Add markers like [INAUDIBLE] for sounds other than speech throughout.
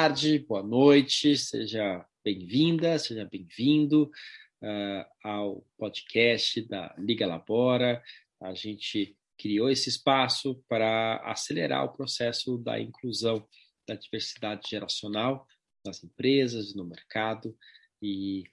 tarde, boa noite, seja bem-vinda, seja bem-vindo uh, ao podcast da Liga Labora. A gente criou esse espaço para acelerar o processo da inclusão da diversidade geracional nas empresas, no mercado, e,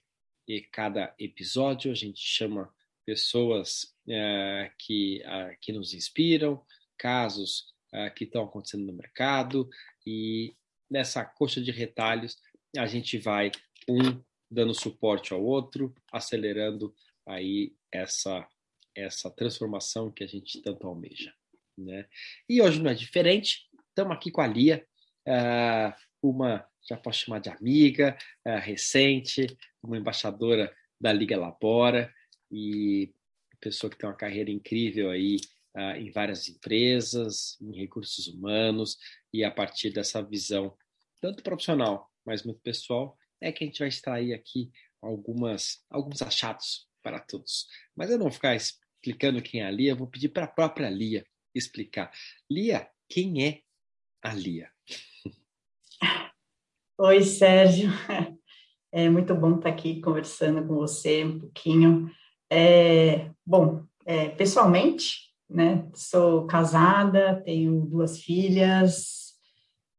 e cada episódio a gente chama pessoas uh, que, uh, que nos inspiram, casos uh, que estão acontecendo no mercado, e nessa coxa de retalhos a gente vai um dando suporte ao outro, acelerando aí essa essa transformação que a gente tanto almeja, né? E hoje não é diferente. Estamos aqui com a Lia, uh, uma já posso chamar de amiga uh, recente, uma embaixadora da Liga Labora e pessoa que tem uma carreira incrível aí uh, em várias empresas, em recursos humanos e a partir dessa visão tanto profissional, mas muito pessoal, é que a gente vai extrair aqui algumas, alguns achados para todos. Mas eu não vou ficar explicando quem é a Lia, vou pedir para a própria Lia explicar. Lia, quem é a Lia? [LAUGHS] Oi, Sérgio. [LAUGHS] É muito bom estar aqui conversando com você um pouquinho. É, bom, é, pessoalmente, né, sou casada, tenho duas filhas,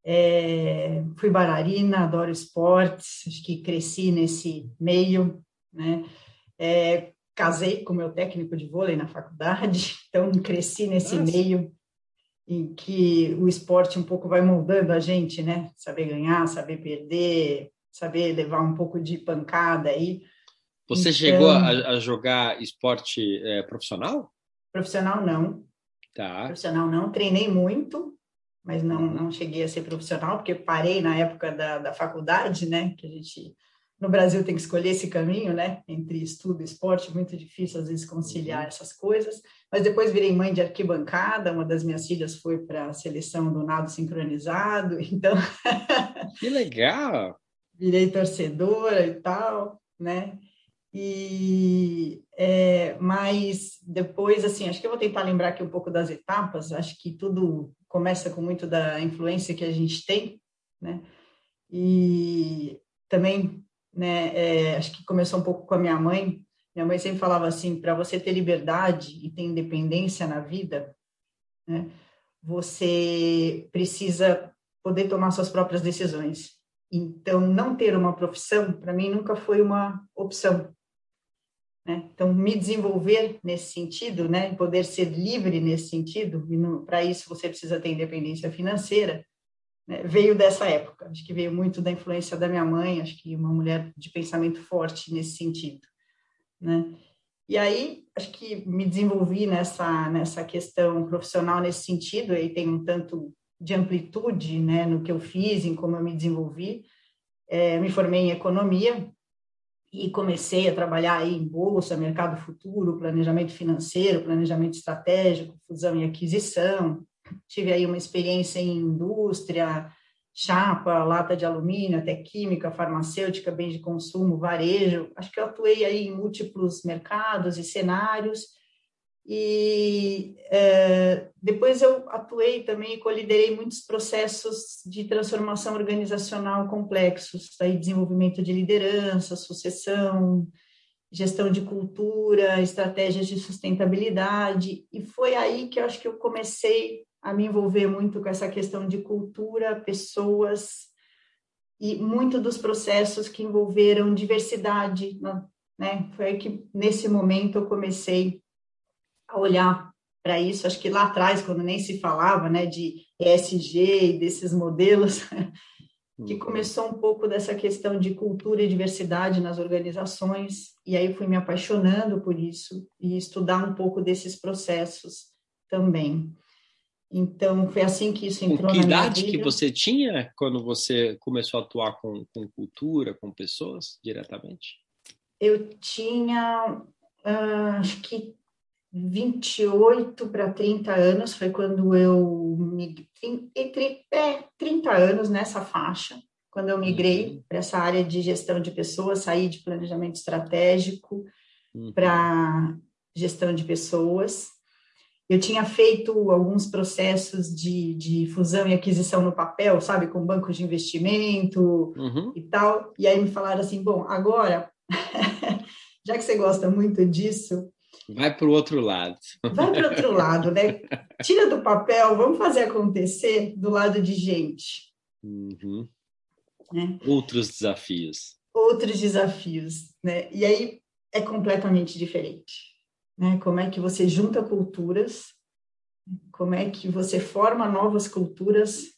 é, fui bailarina, adoro esportes, acho que cresci nesse meio, né? É, casei com meu técnico de vôlei na faculdade, [LAUGHS] então cresci nesse Nossa. meio em que o esporte um pouco vai moldando a gente, né? Saber ganhar, saber perder, saber levar um pouco de pancada aí. Você então, chegou a, a, jogar esporte é, profissional? Profissional não. Tá. Profissional não. Treinei muito, mas não, não cheguei a ser profissional, porque parei na época da, da faculdade, né? Que a gente, no Brasil, tem que escolher esse caminho, né? Entre estudo e esporte, muito difícil às vezes conciliar uhum. essas coisas. Mas depois virei mãe de arquibancada, uma das minhas filhas foi para a seleção do nado sincronizado, [LAUGHS] então. Que legal! virei torcedora e tal, né? E é, mas depois, assim, acho que eu vou tentar lembrar aqui um pouco das etapas. Acho que tudo começa com muito da influência que a gente tem, né? E também, né, é, acho que começou um pouco com a minha mãe. Minha mãe sempre falava assim, para você ter liberdade e ter independência na vida, né, você precisa poder tomar suas próprias decisões. Então, não ter uma profissão, para mim, nunca foi uma opção. Né? Então, me desenvolver nesse sentido, né? poder ser livre nesse sentido, e para isso você precisa ter independência financeira, né? veio dessa época. Acho que veio muito da influência da minha mãe, acho que uma mulher de pensamento forte nesse sentido. Né? E aí, acho que me desenvolvi nessa, nessa questão profissional nesse sentido, aí tem um tanto de amplitude né, no que eu fiz, em como eu me desenvolvi. É, me formei em economia, e comecei a trabalhar aí em bolsa, mercado futuro, planejamento financeiro, planejamento estratégico, fusão e aquisição. Tive aí uma experiência em indústria, chapa, lata de alumínio, até química, farmacêutica, bens de consumo, varejo. Acho que eu atuei aí em múltiplos mercados e cenários e é, depois eu atuei também e coliderei muitos processos de transformação organizacional complexos, aí desenvolvimento de liderança, sucessão, gestão de cultura, estratégias de sustentabilidade, e foi aí que eu acho que eu comecei a me envolver muito com essa questão de cultura, pessoas e muito dos processos que envolveram diversidade, né? Foi aí que nesse momento eu comecei a olhar para isso. Acho que lá atrás, quando nem se falava né, de ESG e desses modelos, [LAUGHS] que uhum. começou um pouco dessa questão de cultura e diversidade nas organizações, e aí fui me apaixonando por isso e estudar um pouco desses processos também. Então, foi assim que isso entrou com que na minha idade que você tinha quando você começou a atuar com, com cultura, com pessoas diretamente? Eu tinha, uh, acho que 28 para 30 anos foi quando eu migrei, entre é, 30 anos nessa faixa, quando eu migrei uhum. para essa área de gestão de pessoas, saí de planejamento estratégico uhum. para gestão de pessoas. eu tinha feito alguns processos de, de fusão e aquisição no papel, sabe, com bancos de investimento uhum. e tal. E aí me falaram assim: bom, agora, [LAUGHS] já que você gosta muito disso. Vai para o outro lado. Vai para o outro lado, né? Tira do papel, vamos fazer acontecer do lado de gente. Uhum. Né? Outros desafios. Outros desafios, né? E aí é completamente diferente né? Como é que você junta culturas, como é que você forma novas culturas,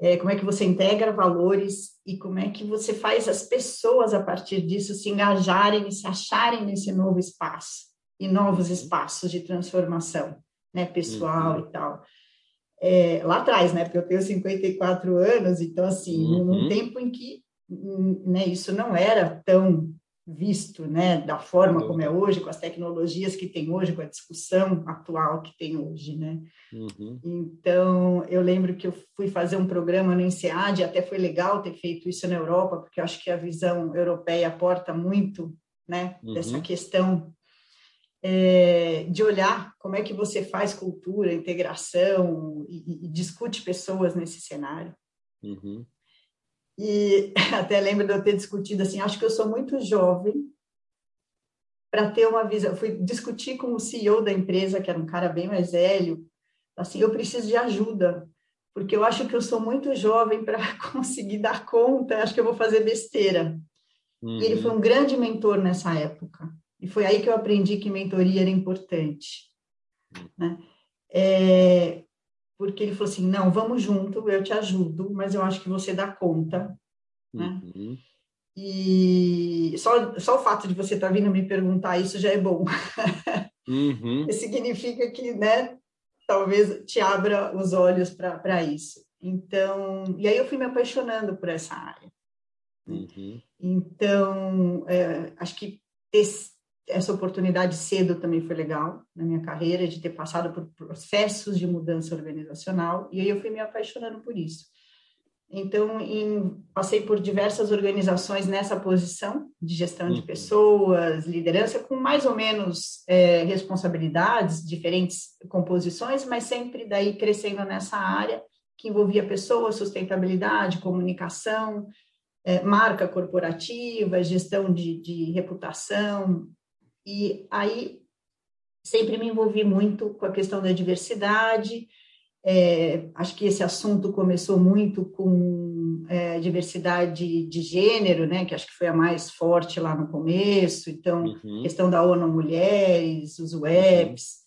é, como é que você integra valores e como é que você faz as pessoas a partir disso se engajarem e se acharem nesse novo espaço e novos espaços de transformação, né, pessoal uhum. e tal. É, lá atrás, né, porque eu tenho 54 anos, então assim, uhum. num tempo em que né, isso não era tão visto, né, da forma como é hoje, com as tecnologias que tem hoje, com a discussão atual que tem hoje, né. Uhum. Então, eu lembro que eu fui fazer um programa no INSEAD, até foi legal ter feito isso na Europa, porque eu acho que a visão europeia aporta muito, né, uhum. dessa questão é, de olhar como é que você faz cultura, integração e, e discute pessoas nesse cenário. Uhum. E [LAUGHS] até lembro de eu ter discutido assim, acho que eu sou muito jovem para ter uma visão. Fui discutir com o CEO da empresa, que era um cara bem mais velho, assim, eu preciso de ajuda, porque eu acho que eu sou muito jovem para [LAUGHS] conseguir dar conta, acho que eu vou fazer besteira. Uhum. E ele foi um grande mentor nessa época. E foi aí que eu aprendi que mentoria era importante. Né? É, porque ele falou assim: não, vamos junto, eu te ajudo, mas eu acho que você dá conta. Né? Uhum. E só, só o fato de você estar tá vindo me perguntar isso já é bom. Uhum. [LAUGHS] Significa que, né, talvez te abra os olhos para isso. Então, e aí eu fui me apaixonando por essa área. Uhum. Então, é, acho que ter, essa oportunidade cedo também foi legal na minha carreira, de ter passado por processos de mudança organizacional, e aí eu fui me apaixonando por isso. Então, em, passei por diversas organizações nessa posição de gestão de uhum. pessoas, liderança, com mais ou menos é, responsabilidades, diferentes composições, mas sempre daí crescendo nessa área que envolvia pessoas, sustentabilidade, comunicação, é, marca corporativa, gestão de, de reputação, e aí sempre me envolvi muito com a questão da diversidade. É, acho que esse assunto começou muito com é, diversidade de gênero, né, que acho que foi a mais forte lá no começo. Então, uhum. questão da ONU Mulheres, os webs,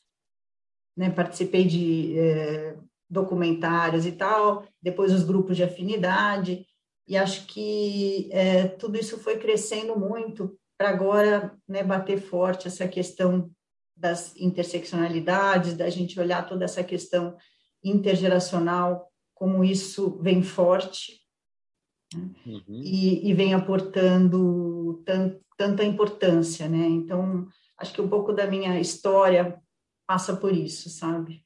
uhum. né, participei de é, documentários e tal, depois os grupos de afinidade, e acho que é, tudo isso foi crescendo muito para agora né, bater forte essa questão das interseccionalidades, da gente olhar toda essa questão intergeracional, como isso vem forte né? uhum. e, e, vem aportando tant, tanta importância, né? Então, acho que um pouco da minha história passa por isso, sabe?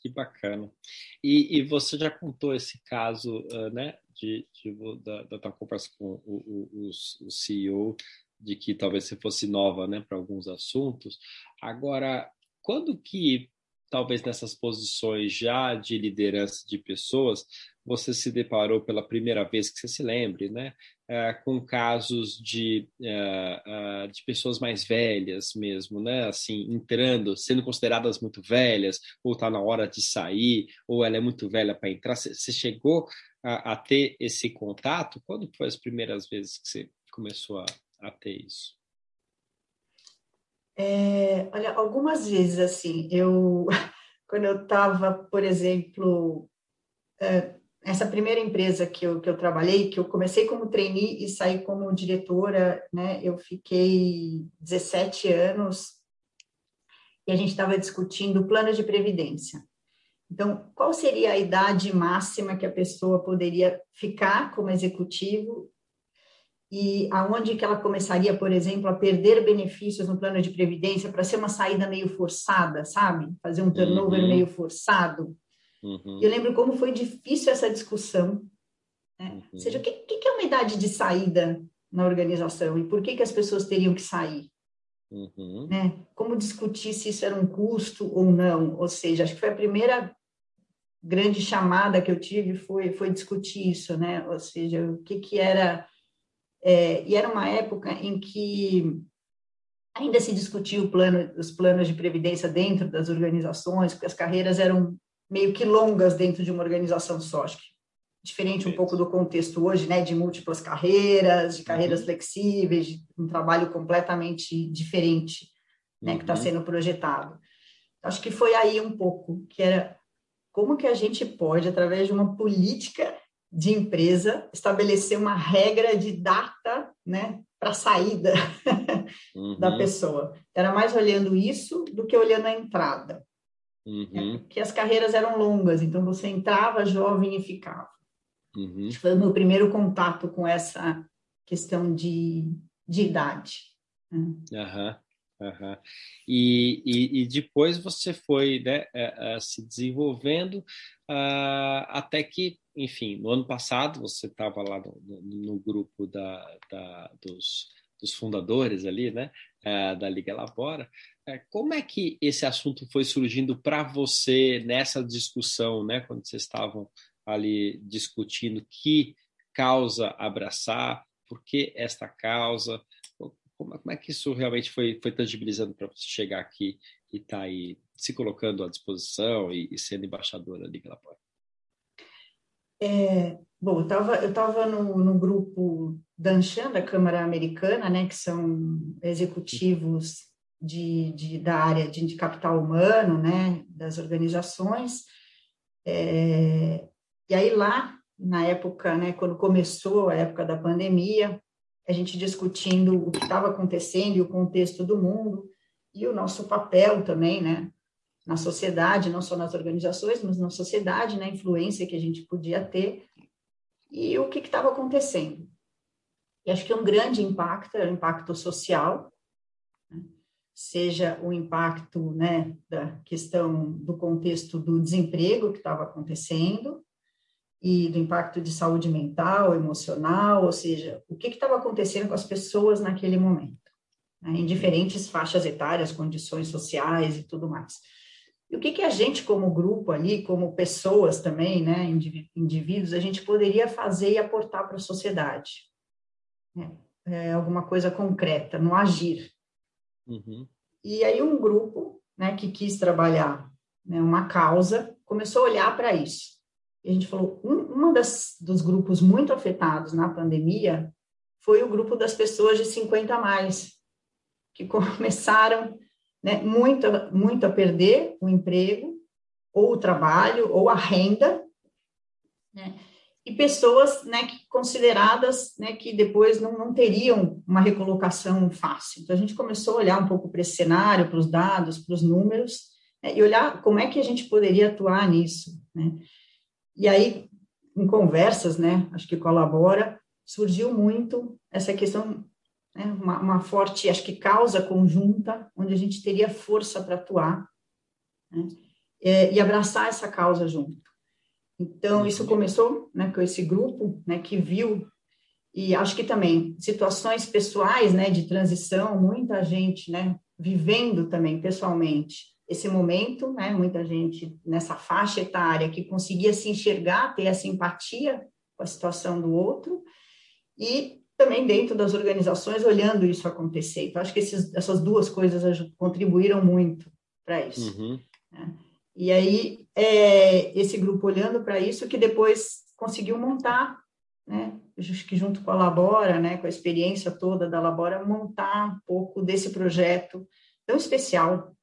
Que bacana. E, e você já contou esse caso, uh, né, de, de da, da tua conversa com o, o, o CEO de que talvez você fosse nova né, para alguns assuntos. Agora, quando que, talvez nessas posições já de liderança de pessoas, você se deparou pela primeira vez que você se lembre, né, é, com casos de, é, é, de pessoas mais velhas mesmo, né, assim, entrando, sendo consideradas muito velhas, ou está na hora de sair, ou ela é muito velha para entrar. Você chegou a, a, ter esse contato? Quando foi as primeiras vezes que você começou a, a ter isso? É, olha, algumas vezes, assim, eu, [LAUGHS] quando eu estava, por exemplo, é, essa primeira empresa que eu, que eu trabalhei, que eu comecei como trainee e saí como diretora, né, eu fiquei 17 anos e a gente estava discutindo plano de previdência. Então, qual seria a idade máxima que a pessoa poderia ficar como executivo e aonde que ela começaria, por exemplo, a perder benefícios no plano de previdência para ser uma saída meio forçada, sabe? Fazer um turnover uhum. meio forçado. Uhum. Eu lembro como foi difícil essa discussão. Né? Uhum. Ou seja, o que, que, é uma idade de saída na organização e por que, que as pessoas teriam que sair? Uhum. Né? Como discutir se isso era um custo ou não? Ou seja, acho que foi a primeira grande chamada que eu tive foi, foi discutir isso, né? Ou seja, o que, que era... É, e era uma época em que ainda se discutia o plano, os planos de previdência dentro das organizações, porque as carreiras eram meio que longas dentro de uma organização só. Acho que diferente um pouco do contexto hoje, né, de múltiplas carreiras, de carreiras uhum. flexíveis, de um trabalho completamente diferente, né, tá uhum. que está sendo projetado. Acho que foi aí um pouco que era como que a gente pode, através de uma política de empresa, estabelecer uma regra de data, né, para saída [LAUGHS] uhum. da pessoa. Era mais olhando isso do que olhando a entrada. Uhum. É, porque as carreiras eram longas, então você entrava jovem e ficava. Uhum. Foi o meu primeiro contato com essa questão de, de idade. Uhum. Uhum. E, e, e, depois você foi né, é, é, se desenvolvendo uh, até que, enfim, no ano passado você estava lá no, no, grupo da, da, dos, dos fundadores ali, né, uh, da Liga Labora. Uh, como é que esse assunto foi surgindo para você nessa discussão, né, quando vocês estavam ali discutindo que causa abraçar, por que esta causa, como, como é que isso realmente foi, foi tangibilizando para você chegar aqui e estar tá aí se colocando à disposição e, e sendo embaixadora da Liga Lapore? É, bom, eu estava eu tava no, no grupo da Anshan, da Câmara Americana, né, que são executivos de, de, da área de, de capital humano, né, das organizações, é, e aí lá, na época, né, quando começou a época da pandemia, a gente discutindo o que estava acontecendo e o contexto do mundo e o nosso papel também, né, na sociedade, não só nas organizações, mas na sociedade, na influência que a gente podia ter e o que estava acontecendo. E acho que um grande impacto é o impacto social, né? seja o impacto né, da questão do contexto do desemprego que estava acontecendo, e do impacto de saúde mental, emocional, ou seja, o que estava acontecendo com as pessoas naquele momento, né, em diferentes faixas etárias, condições sociais e tudo mais. E o que, que a gente, como grupo ali, como pessoas também, né, indivíduos, a gente poderia fazer e aportar para a sociedade? Né? É, alguma coisa concreta, no agir. Uhum. E aí um grupo né, que quis trabalhar né, uma causa começou a olhar para isso a gente falou, um uma das, dos grupos muito afetados na pandemia foi o grupo das pessoas de 50 a mais, que [LAUGHS] começaram né, muito, muito a perder o emprego, ou o trabalho, ou a renda, né, e pessoas né, que, consideradas né, que depois não, não teriam uma recolocação fácil. Então, a gente começou a olhar um pouco para esse cenário, para os dados, para os números, né, e olhar como é que a gente poderia atuar nisso. Né? E aí, em conversas, né, acho que colabora, surgiu muito essa questão, né, uma, uma, forte, acho que causa conjunta, onde a gente teria força para atuar né, e, e, abraçar essa causa junto. Então, isso começou né, com esse grupo né, que viu, e acho que também situações pessoais né, de transição, muita gente né, vivendo também pessoalmente esse momento, né? Muita gente nessa faixa etária que conseguia se enxergar, ter essa empatia com a situação do outro e também dentro das organizações olhando isso acontecer. Então acho que esses, essas duas coisas contribuíram muito para isso. Uhum. Né? E aí é, esse grupo olhando para isso que depois conseguiu montar, né? Que junto com a Labora, né? Com a experiência toda da Labora, montar um pouco desse projeto tão especial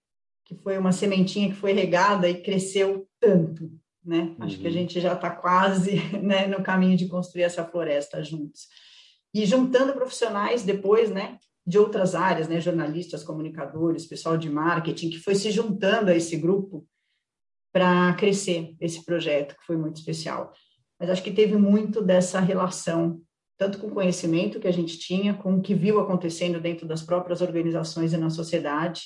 que foi uma sementinha que foi regada e cresceu tanto, né? Acho que a uhum. gente já está quase [LAUGHS] né, no caminho de construir essa floresta juntos. E juntando profissionais depois, né, de outras áreas, né, jornalistas, comunicadores, pessoal de marketing, que foi se juntando a esse grupo para crescer esse projeto, que foi muito especial. Mas acho que teve muito dessa relação, tanto com o conhecimento que a gente tinha, com o que viu acontecendo dentro das próprias organizações e na sociedade,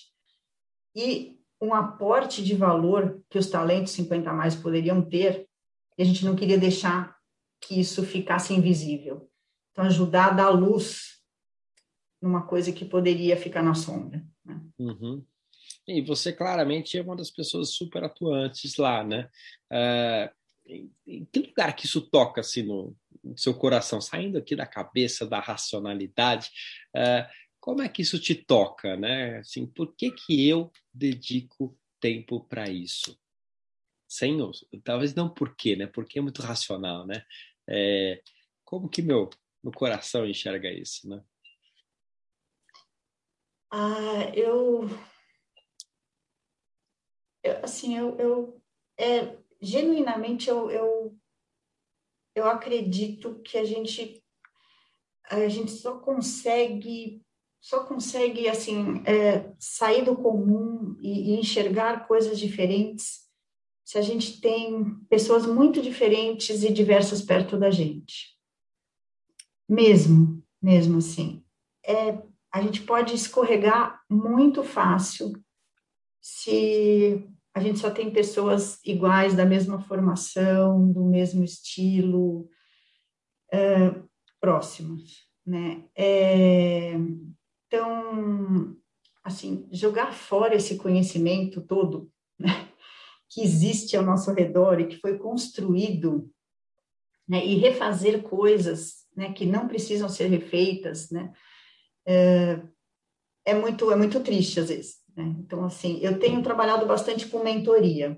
e um aporte de valor que os talentos 50 a mais poderiam ter, e a gente não queria deixar que isso ficasse invisível. Então, ajudar a dar luz numa coisa que poderia ficar na sombra. Né? Uhum. E você claramente é uma das pessoas super atuantes lá, né? Uh, em, em, que lugar que isso toca assim no, no, seu coração, saindo aqui da cabeça da racionalidade? Uh, como é que isso te toca, né? Assim, por que que eu dedico tempo para isso? Sem, talvez não por quê, né? Porque é muito racional, né? É, como que meu, meu coração enxerga isso, né? Ah, eu eu, assim, eu, eu é, genuinamente eu, eu, eu acredito que a gente a gente só consegue só consegue assim é, sair do comum e, e, enxergar coisas diferentes se a gente tem pessoas muito diferentes e diversas perto da gente mesmo mesmo assim é, a gente pode escorregar muito fácil se a gente só tem pessoas iguais, da mesma formação, do mesmo estilo, é, próximas, né? É, então, assim, jogar fora esse conhecimento todo, né, que existe ao nosso redor e que foi construído, né, e refazer coisas, né, que não precisam ser refeitas, né, é, é muito é muito triste às vezes. Né? Então, assim, eu tenho trabalhado bastante com mentoria.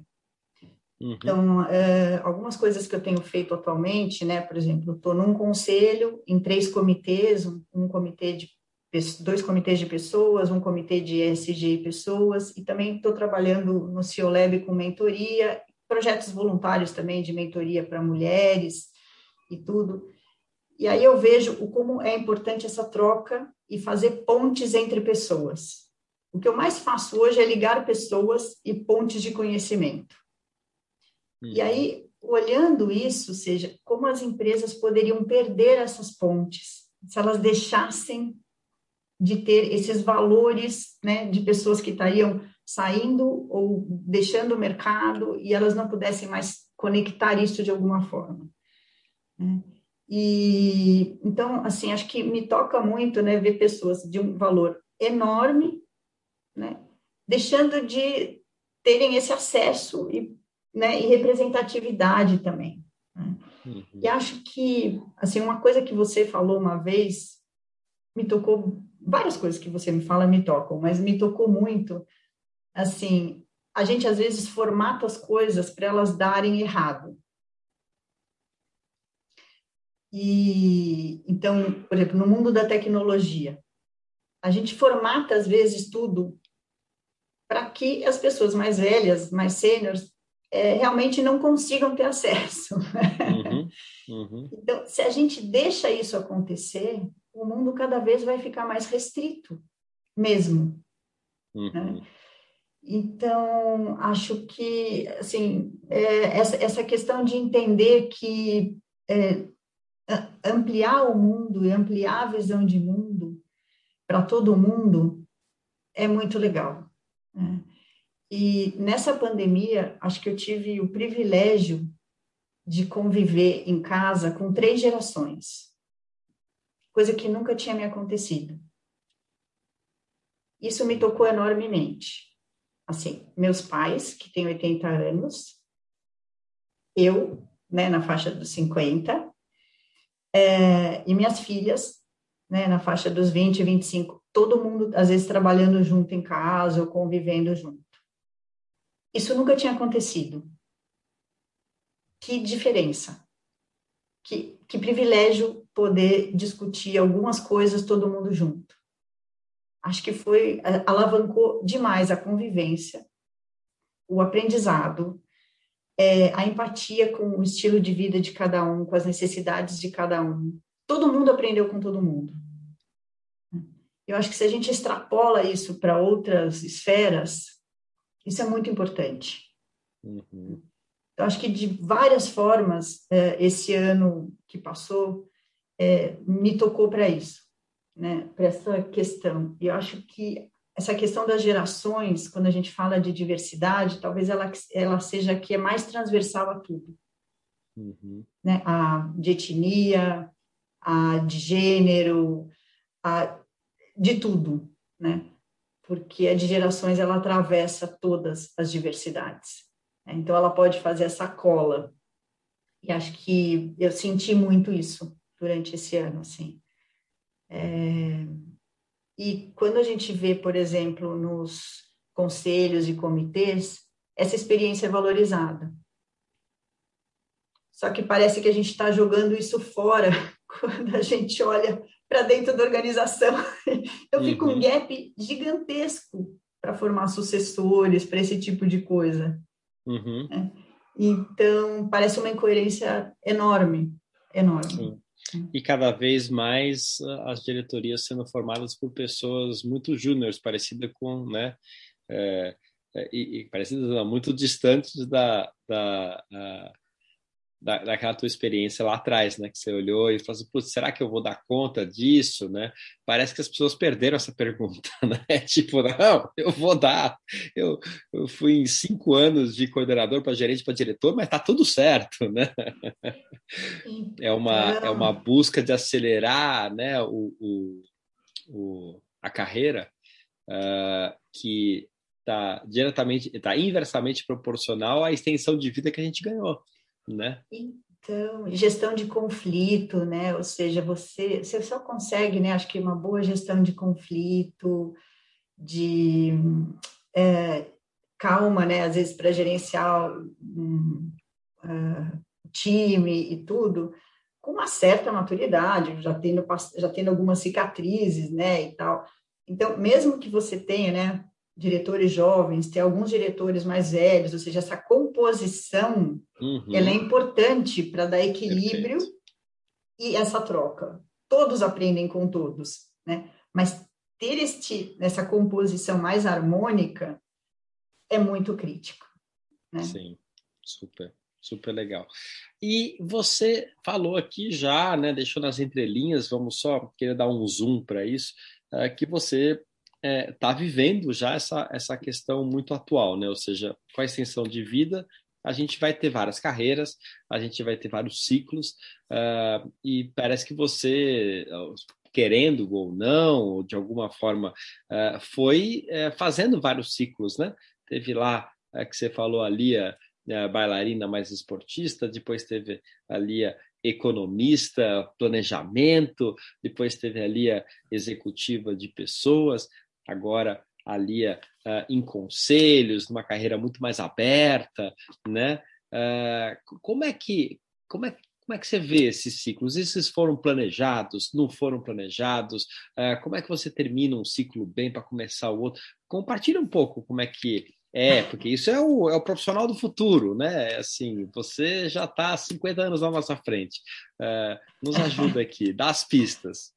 Uhum. Então, é, algumas coisas que eu tenho feito atualmente, né? Por exemplo, estou num conselho em três comitês, um, um, comitê de dois comitês de pessoas, um comitê de ESG e pessoas, e também estou trabalhando no CIOLab com mentoria, projetos voluntários também de mentoria para mulheres e tudo. E aí eu vejo o como é importante essa troca e fazer pontes entre pessoas. O que eu mais faço hoje é ligar pessoas e pontes de conhecimento. Hum. E aí, olhando isso, ou seja, como as empresas poderiam perder essas pontes se elas deixassem de ter esses valores né, de pessoas que estariam saindo ou deixando o mercado e elas não pudessem mais conectar isso de alguma forma. Né? E então, assim, acho que me toca muito, né, ver pessoas de um valor enorme né? deixando de terem esse acesso e, né, e representatividade também. Né? Uhum. E acho que, assim, uma coisa que você falou uma vez me tocou, várias coisas que você me fala me tocam, mas me tocou muito, assim, a gente às vezes formata as coisas para elas darem errado. E então, por exemplo, no mundo da tecnologia, a gente formata às vezes tudo para que as pessoas mais velhas, mais sêniores, é, realmente não consigam ter acesso. [LAUGHS] Uhum, uhum. Então, se a gente deixa isso acontecer, o mundo cada vez vai ficar mais restrito, mesmo. Uhum. Né? Então, acho que, assim, é, essa, essa questão de entender que é, ampliar o mundo e ampliar a visão de mundo para todo mundo é muito legal. Né? E nessa pandemia, acho que eu tive o privilégio de conviver em casa com três gerações, coisa que nunca tinha me acontecido. Isso me tocou enormemente. Assim, meus pais, que têm 80 anos, eu, né, na faixa dos 50, é, e minhas filhas, né, na faixa dos 20 e 25, todo mundo, às vezes, trabalhando junto em casa ou convivendo junto. Isso nunca tinha acontecido. Que diferença. Que, que privilégio poder discutir algumas coisas todo mundo junto. Acho que foi, alavancou demais a convivência, o aprendizado, é, a empatia com o estilo de vida de cada um, com as necessidades de cada um. Todo mundo aprendeu com todo mundo. Eu acho que se a gente extrapola isso para outras esferas, isso é muito importante. Uhum. Eu acho que de várias formas, é, esse ano que passou, é, me tocou para isso, né? para essa questão. E eu acho que essa questão das gerações, quando a gente fala de diversidade, talvez ela, ela seja a que é mais transversal a tudo. Uhum. Né? A de etnia, a de gênero, a de tudo, né? porque a de gerações ela atravessa todas as diversidades. Né? Então, ela pode fazer essa cola. E acho que eu senti muito isso durante esse ano, assim. É... E quando a gente vê, por exemplo, nos conselhos e comitês, essa experiência é valorizada. Só que parece que a gente está jogando isso fora [LAUGHS] quando a gente olha para dentro da organização. [LAUGHS] Eu fico uhum. um gap gigantesco para formar sucessores, para esse tipo de coisa. Uhum. Né? Então, parece uma incoerência enorme, enorme. Sim. E cada vez mais ah, as diretorias sendo formadas por pessoas muito júniores, parecidas com, né, é, e, e parecidas muito distantes da, da, a, da, daquela tua experiência lá atrás, né? Que você olhou e falou assim, será que eu vou dar conta disso, né? Parece que as pessoas perderam essa [LAUGHS] pergunta, né? Tipo, não, eu vou dar. Eu, eu fui em cinco anos de coordenador para gerente para diretor, mas tá tudo certo, né? É uma, é uma busca de acelerar, né? O, o, o a carreira uh, que está diretamente, está inversamente proporcional à extensão de vida que a gente ganhou né? Então, gestão de conflito, né? Ou seja, você, você só consegue, né? Acho que uma boa gestão de conflito, de é, calma, né? Às vezes para gerenciar um, uh, time e tudo, com uma certa maturidade, já tendo, já tendo algumas cicatrizes, né? E tal. Então, mesmo que você tenha, né? Diretores jovens, ter alguns diretores mais velhos, ou seja, essa composição, uhum. ela é importante para dar equilíbrio Perfeito. e essa troca. Todos aprendem com todos, né? Mas ter este, essa composição mais harmônica é muito crítico. Né? Sim, super, super legal. E você falou aqui já, né? Deixou nas entrelinhas, vamos só querer dar um zoom para isso, é, que você está é, tá vivendo já essa, essa questão muito atual, né? Ou seja, com a extensão de vida, a gente vai ter várias carreiras, a gente vai ter vários ciclos, uh, e parece que você, querendo ou não, ou de alguma forma, uh, foi uh, fazendo vários ciclos, né? Teve lá, é, que você falou ali, a, a bailarina mais esportista, depois teve ali a economista, planejamento, depois teve ali a executiva de pessoas, agora ali uh, em conselhos, numa carreira muito mais aberta, né? Uh, como é que como é, como é que você vê esses ciclos? Esses foram planejados? Não foram planejados? Uh, como é que você termina um ciclo bem para começar o outro? Compartilha um pouco como é que é, porque isso é o, é o profissional do futuro, né? Assim, você já está 50 anos à nossa frente. Nos ajuda aqui, dá as pistas.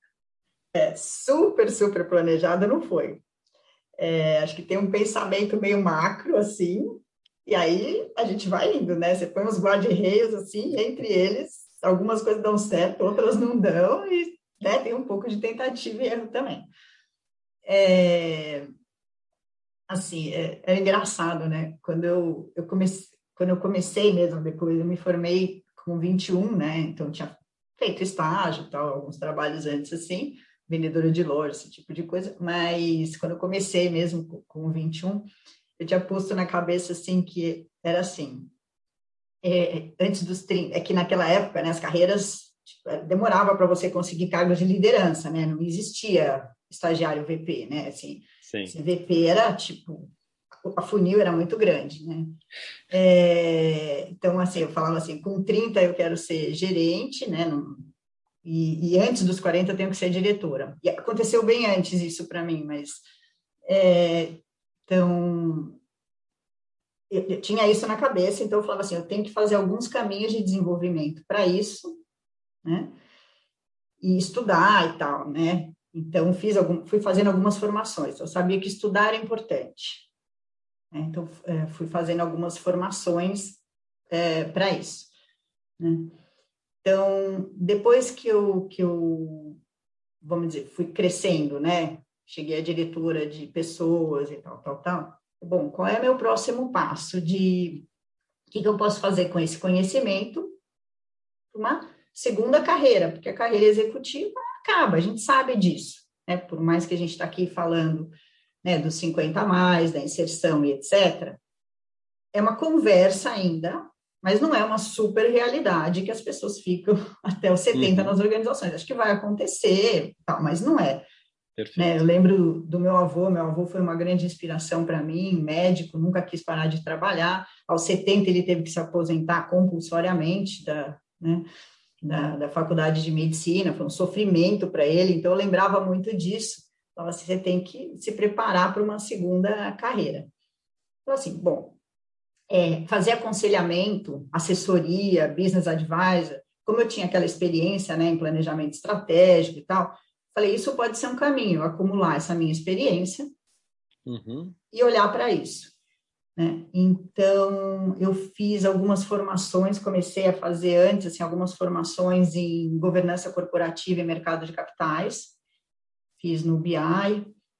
É, super, super planejada não foi. É, acho que tem um pensamento meio macro, assim, e aí a gente vai indo, né? Você põe uns guarda-reios, assim, entre eles, algumas coisas dão certo, outras não dão, e né, tem um pouco de tentativa e erro também. É, assim, é, é engraçado, né? Quando eu, eu comecei, quando eu comecei mesmo, depois eu me formei com 21, né? Então tinha feito estágio, tal, alguns trabalhos antes assim, vendedora de loja, esse tipo de coisa, mas quando eu comecei mesmo com 21, eu tinha posto na cabeça assim que era assim, é, antes dos 30, é que naquela época, né, as carreiras tipo, é, demorava para você conseguir cargos de liderança, né? Não existia estagiário VP, né? Assim, Sim. VP era tipo a funil era muito grande, né? É, então, assim, eu falava assim, com 30 eu quero ser gerente, né? Não, e, e, antes dos 40 eu tenho que ser diretora. E aconteceu bem antes isso para mim, mas é, então eu, eu, tinha isso na cabeça, então eu falava assim, eu tenho que fazer alguns caminhos de desenvolvimento para isso, né? E estudar e tal, né? Então fiz algum, fui fazendo algumas formações. Eu sabia que estudar era importante, né? então é, fui fazendo algumas formações é, para isso. Né? Então, depois que eu, que eu, vamos dizer, fui crescendo, né? Cheguei a diretora de pessoas e tal, tal, tal. Bom, qual é meu próximo passo de o que, que eu posso fazer com esse conhecimento? Uma segunda carreira, porque a carreira executiva acaba, a gente sabe disso, né? Por mais que a gente está aqui falando né, dos 50 a mais, da inserção e etc., é uma conversa ainda, mas não é uma super realidade que as pessoas ficam [LAUGHS] até os 70 uhum. nas organizações. Acho que vai acontecer, tal, mas não é. Né? Eu lembro do meu avô, meu avô foi uma grande inspiração para mim, médico, nunca quis parar de trabalhar. Aos 70 ele teve que se aposentar compulsoriamente da, né, da, da faculdade de medicina, foi um sofrimento para ele, então eu lembrava muito disso. Então, assim, você tem que se preparar para uma segunda carreira. Então, assim, bom, é, fazer aconselhamento, assessoria, business advisor, como eu tinha aquela experiência né, em planejamento estratégico e tal, falei, isso pode ser um caminho, acumular essa minha experiência uhum. e olhar para isso. Né? Então, eu fiz algumas formações, comecei a fazer antes, assim, algumas formações em governança corporativa e mercado de capitais, fiz no BI,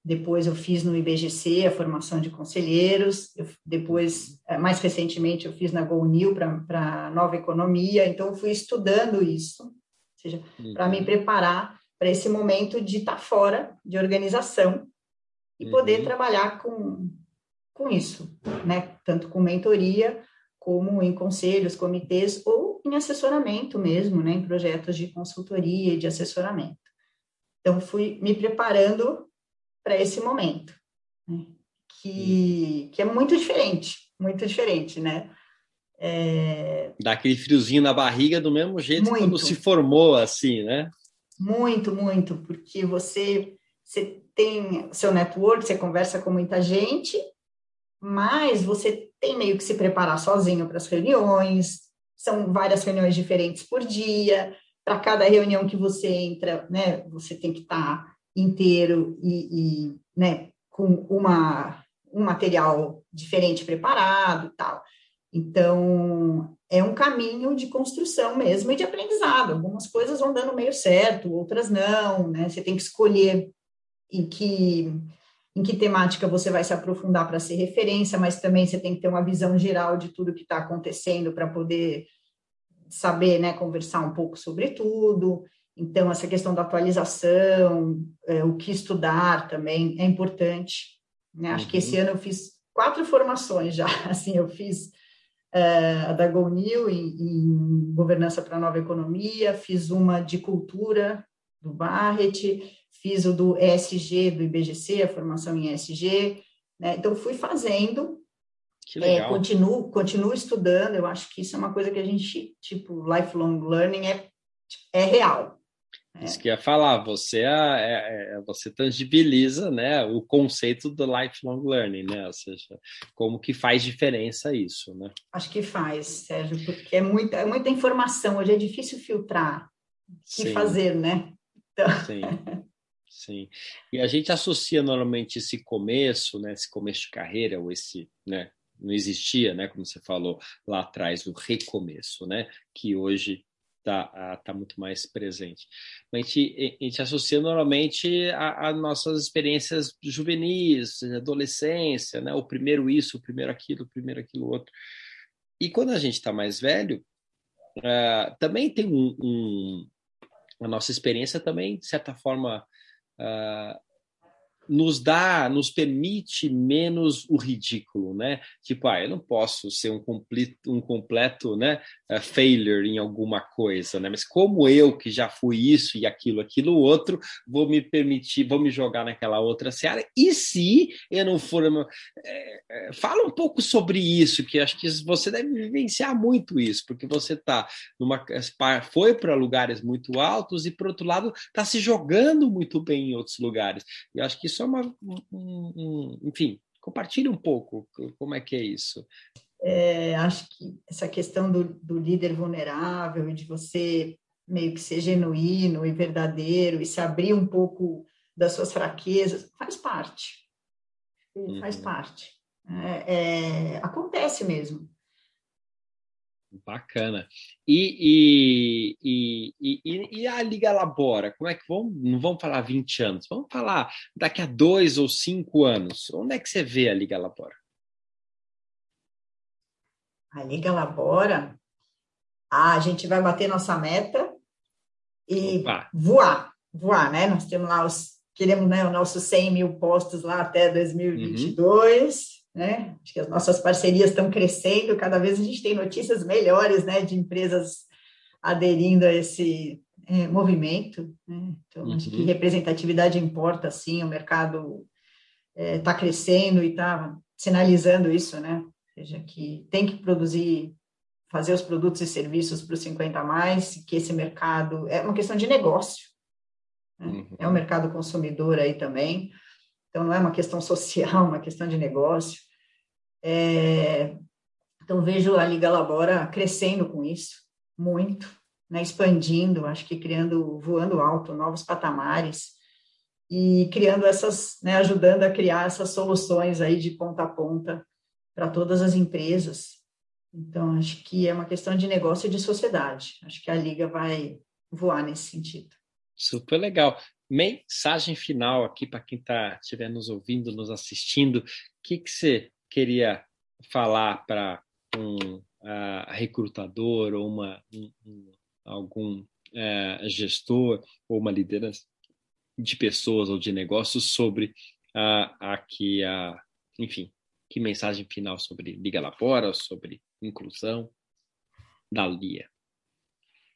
depois eu fiz no IBGC a formação de conselheiros, eu, depois, eh, mais recentemente, eu fiz na GoNew para Nova Economia, então fui estudando isso, ou seja, uhum. para me preparar para esse momento de estar tá fora de organização e uhum. poder trabalhar com, com isso, né? Tanto com mentoria, como em conselhos, comitês ou em assessoramento mesmo, né? Em projetos de consultoria e de assessoramento. Então, fui me preparando para esse momento, né? que, que é muito diferente, muito diferente, né? É... Dá aquele friozinho na barriga do mesmo jeito muito. quando se formou, assim, né? Muito, muito, porque você, você tem seu network, você conversa com muita gente, mas você tem meio que se preparar sozinho para as reuniões, são várias reuniões diferentes por dia, para cada reunião que você entra, né, você tem que estar tá inteiro e, e né, com uma, um material diferente preparado e tal. Então, é um caminho de construção mesmo e de aprendizado. Algumas coisas vão dando meio certo, outras não, né? Você tem que escolher em que, em que temática você vai se aprofundar para ser referência, mas também você tem que ter uma visão geral de tudo que está acontecendo para poder saber, né, conversar um pouco sobre tudo. Então, essa questão da atualização, é, o que estudar também é importante. Né? Acho uhum. que esse uhum. ano eu fiz quatro formações já. [LAUGHS] Assim, eu fiz é, a da GoNew em, em governança para a nova economia, fiz uma de cultura do Barrett, fiz o do ESG do IBGC, a formação em ESG, né? então fui fazendo, é, continuo, continuo estudando, eu acho que isso é uma coisa que a gente, tipo, lifelong learning é, é real. Isso que ia falar, você, é, é, é, você tangibiliza né, o conceito do lifelong learning, né? Ou seja, como que faz diferença isso, né? Acho que faz, Sérgio, porque é muita, é muita informação, hoje é difícil filtrar o que Sim. fazer, né? Então... [LAUGHS] Sim. Sim. E a gente associa normalmente esse começo, né, esse começo de carreira, ou esse, né, não existia, né, como você falou lá atrás, o recomeço, né, que hoje está tá muito mais presente. A gente, a gente associa normalmente a, nossas experiências juvenis, adolescência, né? o primeiro isso, o primeiro aquilo, o primeiro aquilo outro. E quando a gente está mais velho, uh, também tem um, um, A nossa experiência também, de certa forma, uh, nos dá, nos permite menos o ridículo, né? Tipo, ah, eu não posso ser um completo, um completo, né, uh, failure em alguma coisa, né? Mas como eu que já fui isso e aquilo, aquilo outro, vou me permitir, vou me jogar naquela outra seara. E se eu não for, é, é, fala um pouco sobre isso, que acho que você deve vivenciar muito isso, porque você tá numa foi para lugares muito altos e por outro lado está se jogando muito bem em outros lugares. E acho que isso é uma. Um, um, enfim, compartilhe um pouco como é que é isso. É, acho que essa questão do, do líder vulnerável e de você meio que ser genuíno e verdadeiro e se abrir um pouco das suas fraquezas faz parte. Faz uhum. parte. É, é, acontece mesmo. Bacana. E, e, e, e, a Liga Labora? Como é que vamos? Não vamos falar 20 anos, vamos falar daqui a dois ou cinco anos. Onde é que você vê a Liga Labora? A Liga Labora, ah, a gente vai bater nossa meta e Opa. voar, voar, né? Nós temos lá os queremos né, os nossos 100 mil postos lá até 2022, uhum. Né? Acho que as nossas parcerias estão crescendo, cada vez a gente tem notícias melhores, né, de empresas aderindo a esse é, movimento, né? Então, uhum. acho que uhum. representatividade importa, sim, o mercado está é, crescendo e está sinalizando isso, né? Ou seja, que tem que produzir, fazer os produtos e serviços para os 50 a mais, que esse mercado é uma questão de negócio, né? Uhum. É um mercado consumidor aí também. Então, não é uma questão social, [LAUGHS] uma questão de negócio. É, então, vejo a Liga Labora crescendo com isso, muito, né, expandindo, acho que criando, voando alto, novos patamares e criando essas, né, ajudando a criar essas soluções aí de ponta a ponta para todas as empresas. Então, acho que é uma questão de negócio e de sociedade. Acho que a Liga vai voar nesse sentido. Super legal. Mensagem final aqui para quem está estiver nos ouvindo, nos assistindo. O que, que você queria falar para um uh, recrutador ou uma, um, um, algum uh, gestor ou uma liderança de pessoas ou de negócios sobre uh, aqui a, enfim, que mensagem final sobre Liga Labora, sobre inclusão da LIA?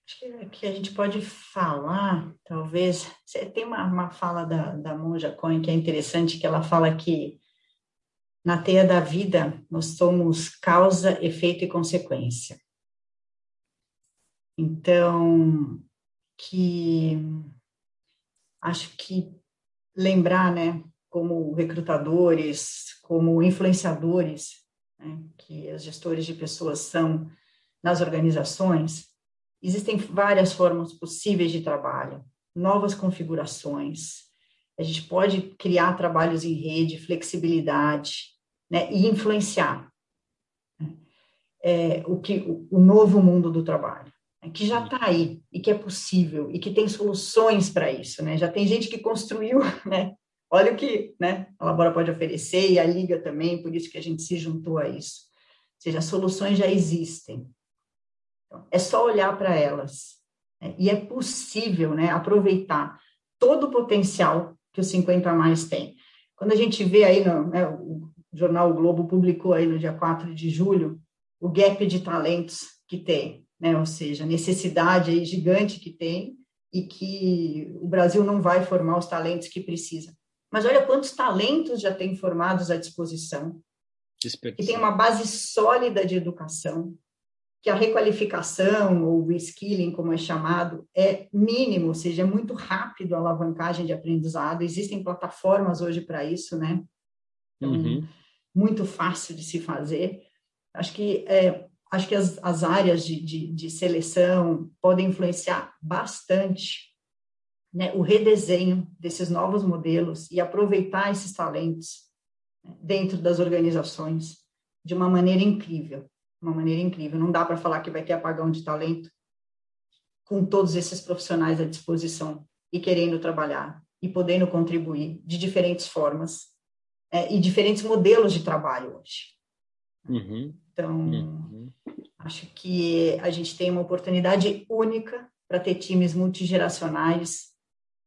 Acho que, que a gente pode falar, talvez, tem uma, uma fala da, da Monja Cohen que é interessante, que ela fala que na teia da vida nós somos causa, efeito e consequência. Então, que acho que lembrar, né, como recrutadores, como influenciadores, né, que os gestores de pessoas são nas organizações, Existem várias formas possíveis de trabalho, novas configurações. A gente pode criar trabalhos em rede, flexibilidade, né, e influenciar né, é, o que o, o, novo mundo do trabalho, né, que já está aí e que é possível e que tem soluções para isso, né? Já tem gente que construiu, [LAUGHS] né? Olha o que, né? A Labora pode oferecer e a Liga também, por isso que a gente se juntou a isso. Ou seja, as soluções já existem. É só olhar para elas. Né? E é possível né, aproveitar todo o potencial que o 50 a mais tem. Quando a gente vê aí, no, né, o jornal o Globo publicou aí no dia 4 de julho o gap de talentos que tem, né? ou seja, a necessidade aí gigante que tem e que o Brasil não vai formar os talentos que precisa. Mas olha quantos talentos já tem formados à disposição, que tem uma base sólida de educação, que a requalificação ou reskilling, como é chamado, é mínimo, ou seja, é muito rápido a alavancagem de aprendizado. Existem plataformas hoje para isso, né? Então, uhum. muito fácil de se fazer. Acho que é, acho que as, as áreas de, de, de, seleção podem influenciar bastante né, o redesenho desses novos modelos e aproveitar esses talentos né, dentro das organizações de uma maneira incrível uma maneira incrível. Não dá para falar que vai ter apagão de talento com todos esses profissionais à disposição e querendo trabalhar e podendo contribuir de diferentes formas é, e diferentes modelos de trabalho hoje. Uhum. Então, uhum. acho que a gente tem uma oportunidade única para ter times multigeracionais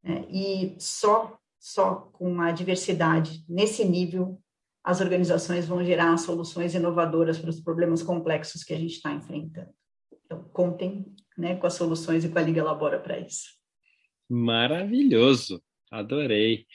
né, e só só com a diversidade nesse nível as organizações vão gerar soluções inovadoras para os problemas complexos que a gente está enfrentando. Então, contem né, com as soluções e com a Liga Labora para isso. Maravilhoso, adorei.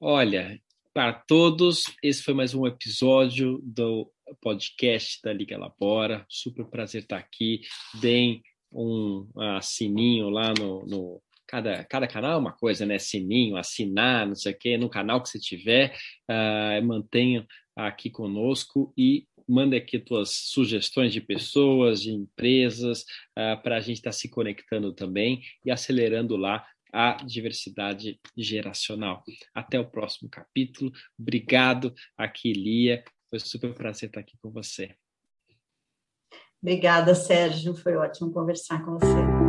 Olha, para todos, esse foi mais um episódio do podcast da Liga Labora. Super prazer estar aqui. Deem um uh, sininho lá no, no cada, cada canal é uma coisa, né? Sininho, assinar, não sei o quê, no canal que você tiver, uh, mantenha aqui conosco e manda aqui tuas sugestões de pessoas, de empresas, uh, para a gente estar tá se conectando também e acelerando lá a diversidade geracional. Até o próximo capítulo. Obrigado aqui, Lia. Foi super prazer estar aqui com você. Obrigada, Sérgio. Foi ótimo conversar com você.